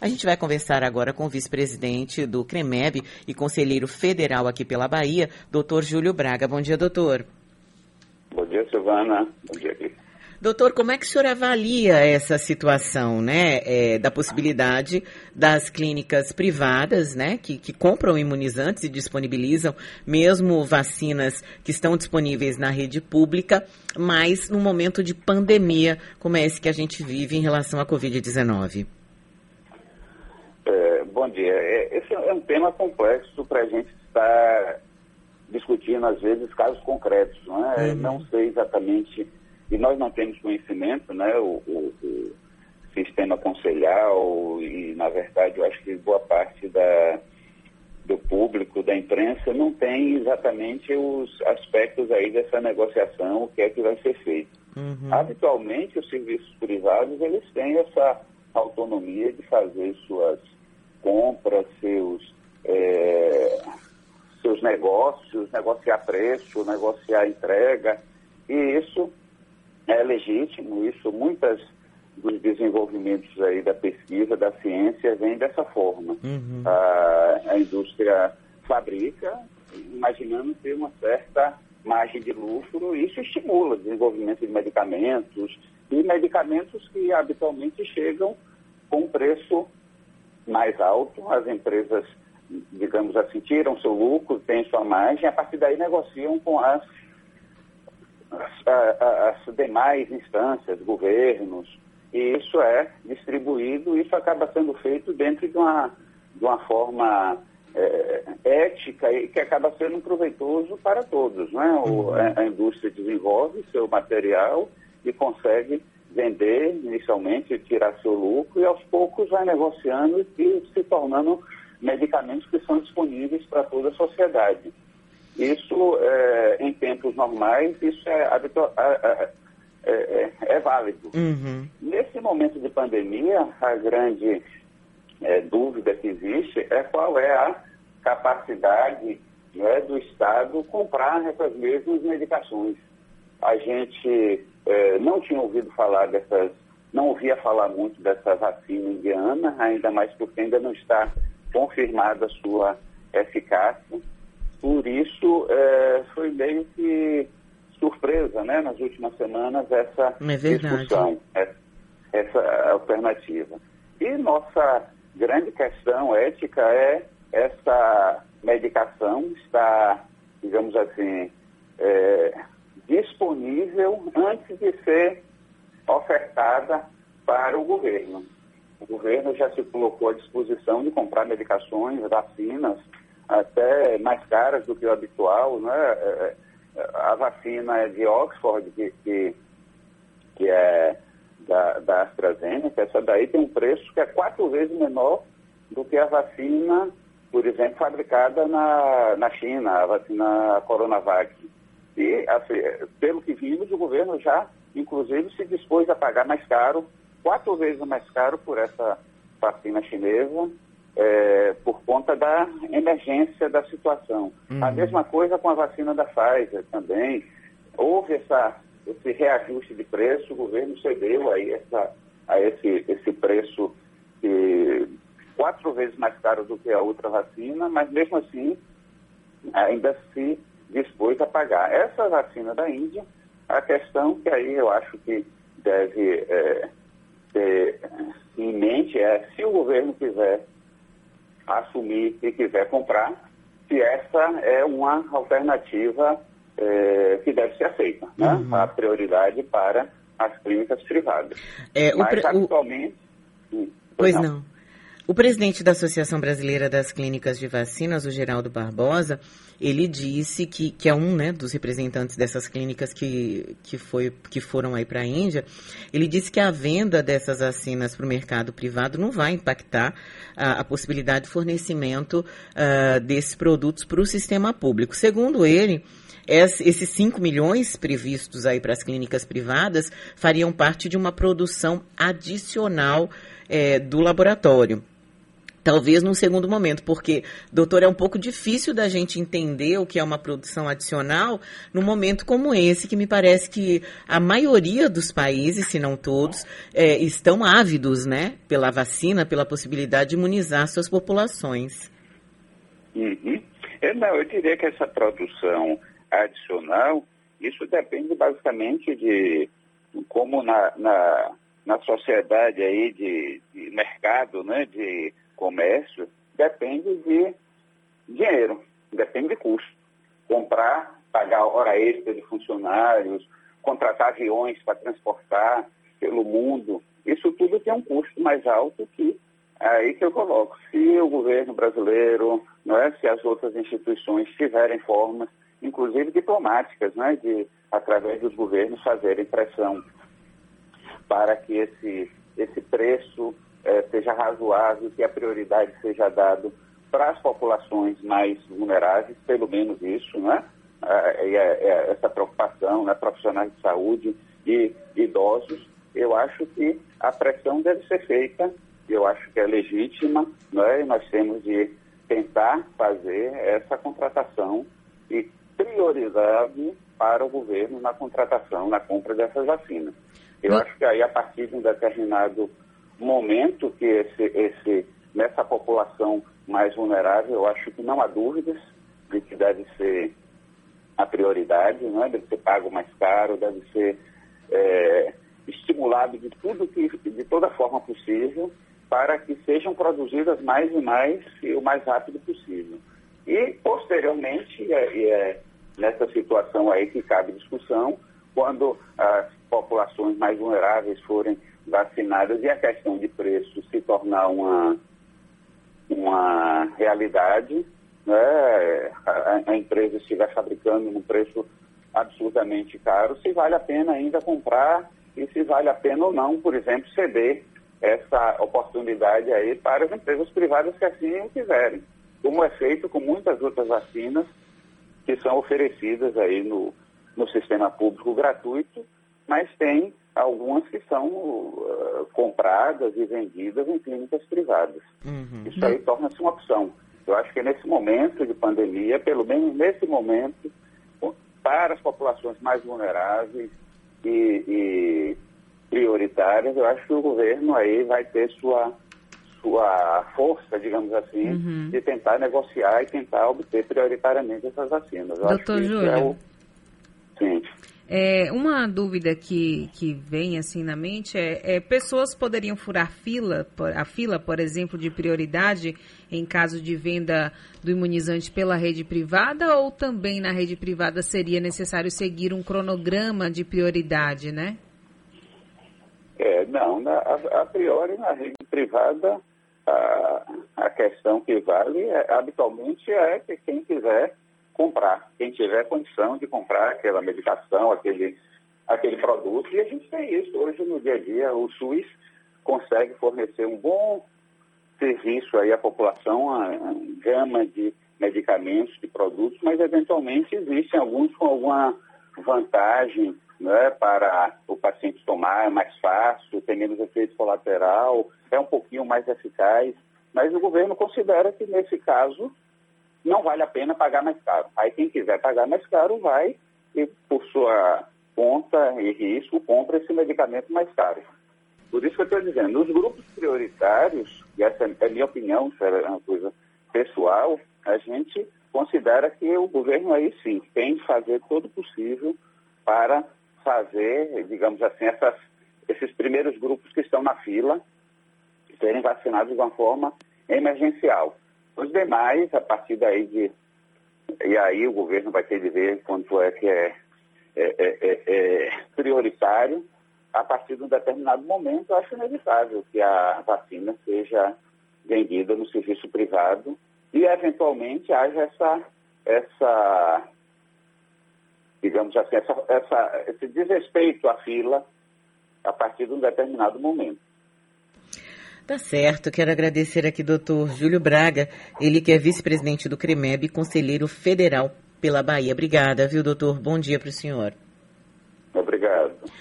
A gente vai conversar agora com o vice-presidente do CREMEB e conselheiro federal aqui pela Bahia, doutor Júlio Braga. Bom dia, doutor. Bom dia, Silvana. Bom dia, Cris. Doutor, como é que o senhor avalia essa situação, né, é, da possibilidade das clínicas privadas, né, que, que, compram imunizantes e disponibilizam mesmo vacinas que estão disponíveis na rede pública, mas no momento de pandemia como é esse que a gente vive em relação à Covid-19? Bom dia. É, esse é um tema complexo para a gente estar discutindo, às vezes, casos concretos. Não, é? Uhum. não sei exatamente, e nós não temos conhecimento, né? O, o, o, sistema conselhal e, na verdade, eu acho que boa parte da, do público, da imprensa, não tem exatamente os aspectos aí dessa negociação, o que é que vai ser feito. Uhum. Habitualmente, os serviços privados, eles têm essa autonomia de fazer suas compra, seus, é, seus negócios, negociar preço, negociar entrega. E isso é legítimo, isso muitas dos desenvolvimentos aí da pesquisa, da ciência, vem dessa forma. Uhum. A, a indústria fabrica, imaginando ter uma certa margem de lucro, e isso estimula o desenvolvimento de medicamentos, e medicamentos que habitualmente chegam com preço mais alto, as empresas, digamos assim, tiram seu lucro, têm sua margem, a partir daí negociam com as, as, as demais instâncias, governos, e isso é distribuído, isso acaba sendo feito dentro de uma, de uma forma é, ética e que acaba sendo proveitoso para todos. Não é? O, a, a indústria desenvolve seu material e consegue vender inicialmente, tirar seu lucro e aos poucos vai negociando e se tornando medicamentos que são disponíveis para toda a sociedade. Isso, é, em tempos normais, isso é, é, é, é válido. Uhum. Nesse momento de pandemia, a grande é, dúvida que existe é qual é a capacidade né, do Estado comprar essas mesmas medicações. A gente é, não tinha ouvido falar dessas, não ouvia falar muito dessa vacina indiana, ainda mais porque ainda não está confirmada a sua eficácia. Por isso, é, foi meio que surpresa, né, nas últimas semanas, essa é discussão, essa, essa alternativa. E nossa grande questão ética é essa medicação está, digamos assim, é, disponível antes de ser ofertada para o governo. O governo já se colocou à disposição de comprar medicações, vacinas, até mais caras do que o habitual. Né? É, é, a vacina de Oxford, que, que, que é da, da AstraZeneca, essa daí tem um preço que é quatro vezes menor do que a vacina, por exemplo, fabricada na, na China, a vacina Coronavac. E, assim, pelo que vimos, o governo já, inclusive, se dispôs a pagar mais caro, quatro vezes mais caro por essa vacina chinesa, é, por conta da emergência da situação. Uhum. A mesma coisa com a vacina da Pfizer também. Houve essa, esse reajuste de preço, o governo cedeu aí essa, a esse, esse preço que, quatro vezes mais caro do que a outra vacina, mas mesmo assim ainda se dispôs a pagar. Essa vacina da Índia, a questão que aí eu acho que deve é, ter em mente é se o governo quiser assumir e quiser comprar, se essa é uma alternativa é, que deve ser aceita, né? Uhum. A prioridade para as clínicas privadas. É, Mas, atualmente... O... Pois não. não. O presidente da Associação Brasileira das Clínicas de Vacinas, o Geraldo Barbosa, ele disse que, que é um né, dos representantes dessas clínicas que, que, foi, que foram aí para a Índia, ele disse que a venda dessas vacinas para o mercado privado não vai impactar a, a possibilidade de fornecimento uh, desses produtos para o sistema público. Segundo ele, esses 5 milhões previstos aí para as clínicas privadas fariam parte de uma produção adicional é, do laboratório. Talvez num segundo momento, porque, doutor, é um pouco difícil da gente entender o que é uma produção adicional num momento como esse, que me parece que a maioria dos países, se não todos, é, estão ávidos né, pela vacina, pela possibilidade de imunizar suas populações. Uhum. Eu, não, eu diria que essa produção adicional, isso depende basicamente de como na, na, na sociedade aí de, de mercado, né, de comércio depende de dinheiro, depende de custo. Comprar, pagar hora extra de funcionários, contratar aviões para transportar pelo mundo, isso tudo tem um custo mais alto que aí que eu coloco. Se o governo brasileiro, não é, se as outras instituições tiverem formas, inclusive diplomáticas, né, de através dos governos fazerem pressão para que esse, esse preço é, seja razoável, que a prioridade seja dada para as populações mais vulneráveis, pelo menos isso, né? É, é, essa preocupação, né? profissionais de saúde e idosos, eu acho que a pressão deve ser feita, eu acho que é legítima, né? e nós temos de tentar fazer essa contratação e priorizar para o governo na contratação, na compra dessas vacinas. Eu acho que aí, a partir de um determinado momento que esse, esse, nessa população mais vulnerável, eu acho que não há dúvidas de que deve ser a prioridade, é? deve ser pago mais caro, deve ser é, estimulado de tudo que, de toda forma possível, para que sejam produzidas mais e mais e o mais rápido possível. E, posteriormente, é, é nessa situação aí que cabe discussão, quando as populações mais vulneráveis forem vacinadas e a questão de preço se tornar uma, uma realidade, né, a, a empresa estiver fabricando num preço absolutamente caro, se vale a pena ainda comprar e se vale a pena ou não, por exemplo, ceder essa oportunidade aí para as empresas privadas que assim o quiserem, como é feito com muitas outras vacinas que são oferecidas aí no, no sistema público gratuito, mas tem algumas que são uh, compradas e vendidas em clínicas privadas. Uhum. Isso aí torna-se uma opção. Eu acho que nesse momento de pandemia, pelo menos nesse momento, para as populações mais vulneráveis e, e prioritárias, eu acho que o governo aí vai ter sua sua força, digamos assim, uhum. de tentar negociar e tentar obter prioritariamente essas vacinas. Eu Doutor Júlio, é o... Sim. É, uma dúvida que, que vem assim na mente é, é, pessoas poderiam furar fila, a fila, por exemplo, de prioridade em caso de venda do imunizante pela rede privada ou também na rede privada seria necessário seguir um cronograma de prioridade, né? É, não, na, a, a, priori na rede privada a, a questão que vale é, habitualmente é que quem quiser comprar, quem tiver condição de comprar aquela medicação, aquele, aquele produto. E a gente tem isso. Hoje, no dia a dia, o SUS consegue fornecer um bom serviço aí à população, uma, gama de medicamentos, de produtos, mas eventualmente existem alguns com alguma vantagem né, para o paciente tomar, é mais fácil, tem menos efeito colateral, é um pouquinho mais eficaz. Mas o governo considera que, nesse caso, não vale a pena pagar mais caro. Aí quem quiser pagar mais caro vai e por sua conta e risco compra esse medicamento mais caro. Por isso que eu estou dizendo, nos grupos prioritários, e essa é a minha opinião, isso é uma coisa pessoal, a gente considera que o governo aí sim tem de fazer todo o possível para fazer, digamos assim, essas, esses primeiros grupos que estão na fila serem vacinados de uma forma emergencial. Os demais, a partir daí de. E aí o governo vai ter de ver quanto é que é, é, é, é, é prioritário. A partir de um determinado momento, acho inevitável que a vacina seja vendida no serviço privado e, eventualmente, haja essa, essa digamos assim, essa, essa, esse desrespeito à fila a partir de um determinado momento. Tá certo, quero agradecer aqui doutor Júlio Braga, ele que é vice-presidente do CREMEB e conselheiro federal pela Bahia. Obrigada, viu, doutor? Bom dia para o senhor. Obrigado.